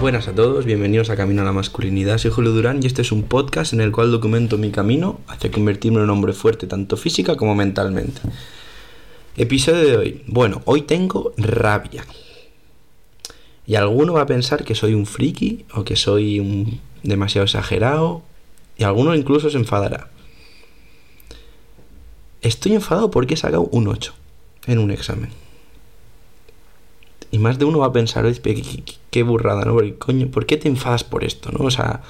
buenas a todos, bienvenidos a Camino a la Masculinidad. Soy Julio Durán y este es un podcast en el cual documento mi camino hacia convertirme en un hombre fuerte tanto física como mentalmente. Episodio de hoy. Bueno, hoy tengo rabia. Y alguno va a pensar que soy un friki o que soy un demasiado exagerado y alguno incluso se enfadará. Estoy enfadado porque he sacado un 8 en un examen. Y más de uno va a pensar, qué, burrada, ¿no? Porque, coño, ¿por qué te enfadas por esto, no? O sea,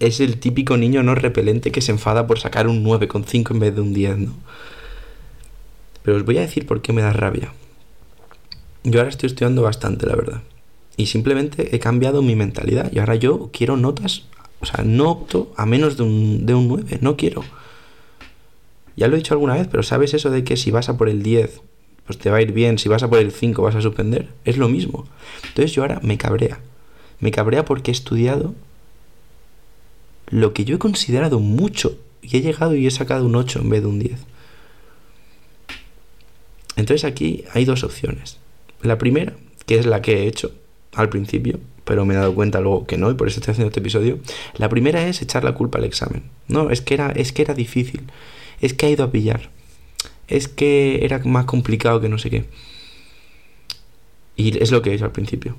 es el típico niño no repelente que se enfada por sacar un 9,5 en vez de un 10, ¿no? Pero os voy a decir por qué me da rabia. Yo ahora estoy estudiando bastante, la verdad. Y simplemente he cambiado mi mentalidad. Y ahora yo quiero notas. O sea, no opto a menos de un, de un 9. No quiero. Ya lo he dicho alguna vez, pero ¿sabes eso de que si vas a por el 10 pues te va a ir bien. Si vas a por el 5 vas a suspender. Es lo mismo. Entonces yo ahora me cabrea. Me cabrea porque he estudiado lo que yo he considerado mucho. Y he llegado y he sacado un 8 en vez de un 10. Entonces aquí hay dos opciones. La primera, que es la que he hecho al principio, pero me he dado cuenta luego que no, y por eso estoy haciendo este episodio. La primera es echar la culpa al examen. No, es que era, es que era difícil. Es que ha ido a pillar es que era más complicado que no sé qué. Y es lo que he hecho al principio.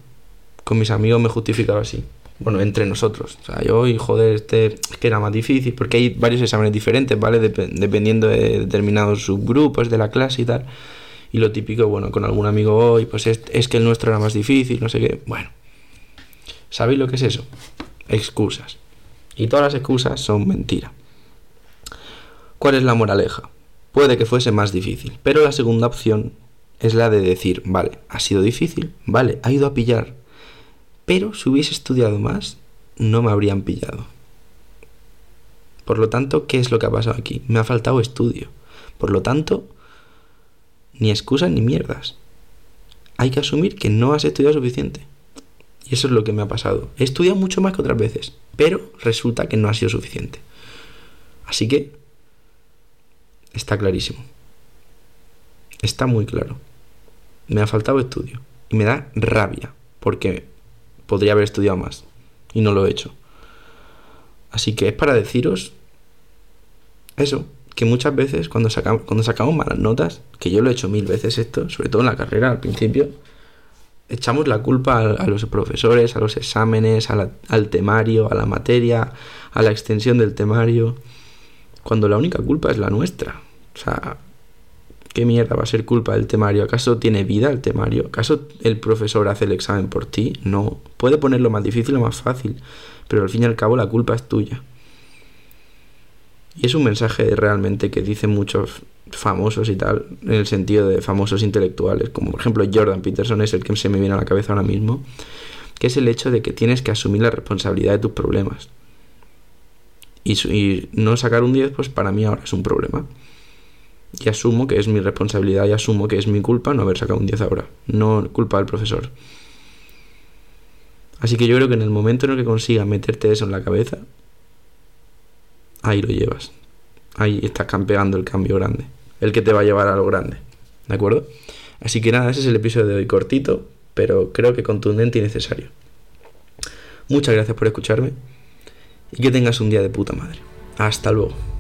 Con mis amigos me justificaba así. Bueno, entre nosotros. O sea, yo, y joder, este es que era más difícil, porque hay varios exámenes diferentes, ¿vale? dependiendo de determinados subgrupos de la clase y tal. Y lo típico, bueno, con algún amigo hoy, pues es, es que el nuestro era más difícil, no sé qué. Bueno, ¿sabéis lo que es eso? Excusas. Y todas las excusas son mentira. ¿Cuál es la moraleja? Puede que fuese más difícil. Pero la segunda opción es la de decir, vale, ha sido difícil, vale, ha ido a pillar. Pero si hubiese estudiado más, no me habrían pillado. Por lo tanto, ¿qué es lo que ha pasado aquí? Me ha faltado estudio. Por lo tanto, ni excusas ni mierdas. Hay que asumir que no has estudiado suficiente. Y eso es lo que me ha pasado. He estudiado mucho más que otras veces, pero resulta que no ha sido suficiente. Así que está clarísimo. Está muy claro. Me ha faltado estudio. Y me da rabia, porque podría haber estudiado más. Y no lo he hecho. Así que es para deciros eso, que muchas veces cuando sacamos, cuando sacamos malas notas, que yo lo he hecho mil veces esto, sobre todo en la carrera al principio, echamos la culpa a, los profesores, a los exámenes, al temario, a la materia, a la extensión del temario, cuando la única culpa es la nuestra. O sea, ¿qué mierda va a ser culpa del temario? ¿Acaso tiene vida el temario? ¿Acaso el profesor hace el examen por ti? No. Puede ponerlo más difícil o más fácil, pero al fin y al cabo la culpa es tuya. Y es un mensaje realmente que dicen muchos famosos y tal, en el sentido de famosos intelectuales, como por ejemplo Jordan Peterson es el que se me viene a la cabeza ahora mismo, que es el hecho de que tienes que asumir la responsabilidad de tus problemas. Y, y no sacar un 10, pues para mí ahora es un problema y asumo que es mi responsabilidad y asumo que es mi culpa no haber sacado un 10 ahora, no culpa del profesor. Así que yo creo que en el momento en el que consigas meterte eso en la cabeza, ahí lo llevas. Ahí estás campeando el cambio grande, el que te va a llevar a lo grande. ¿De acuerdo? Así que nada, ese es el episodio de hoy cortito, pero creo que contundente y necesario. Muchas gracias por escucharme y que tengas un día de puta madre. Hasta luego.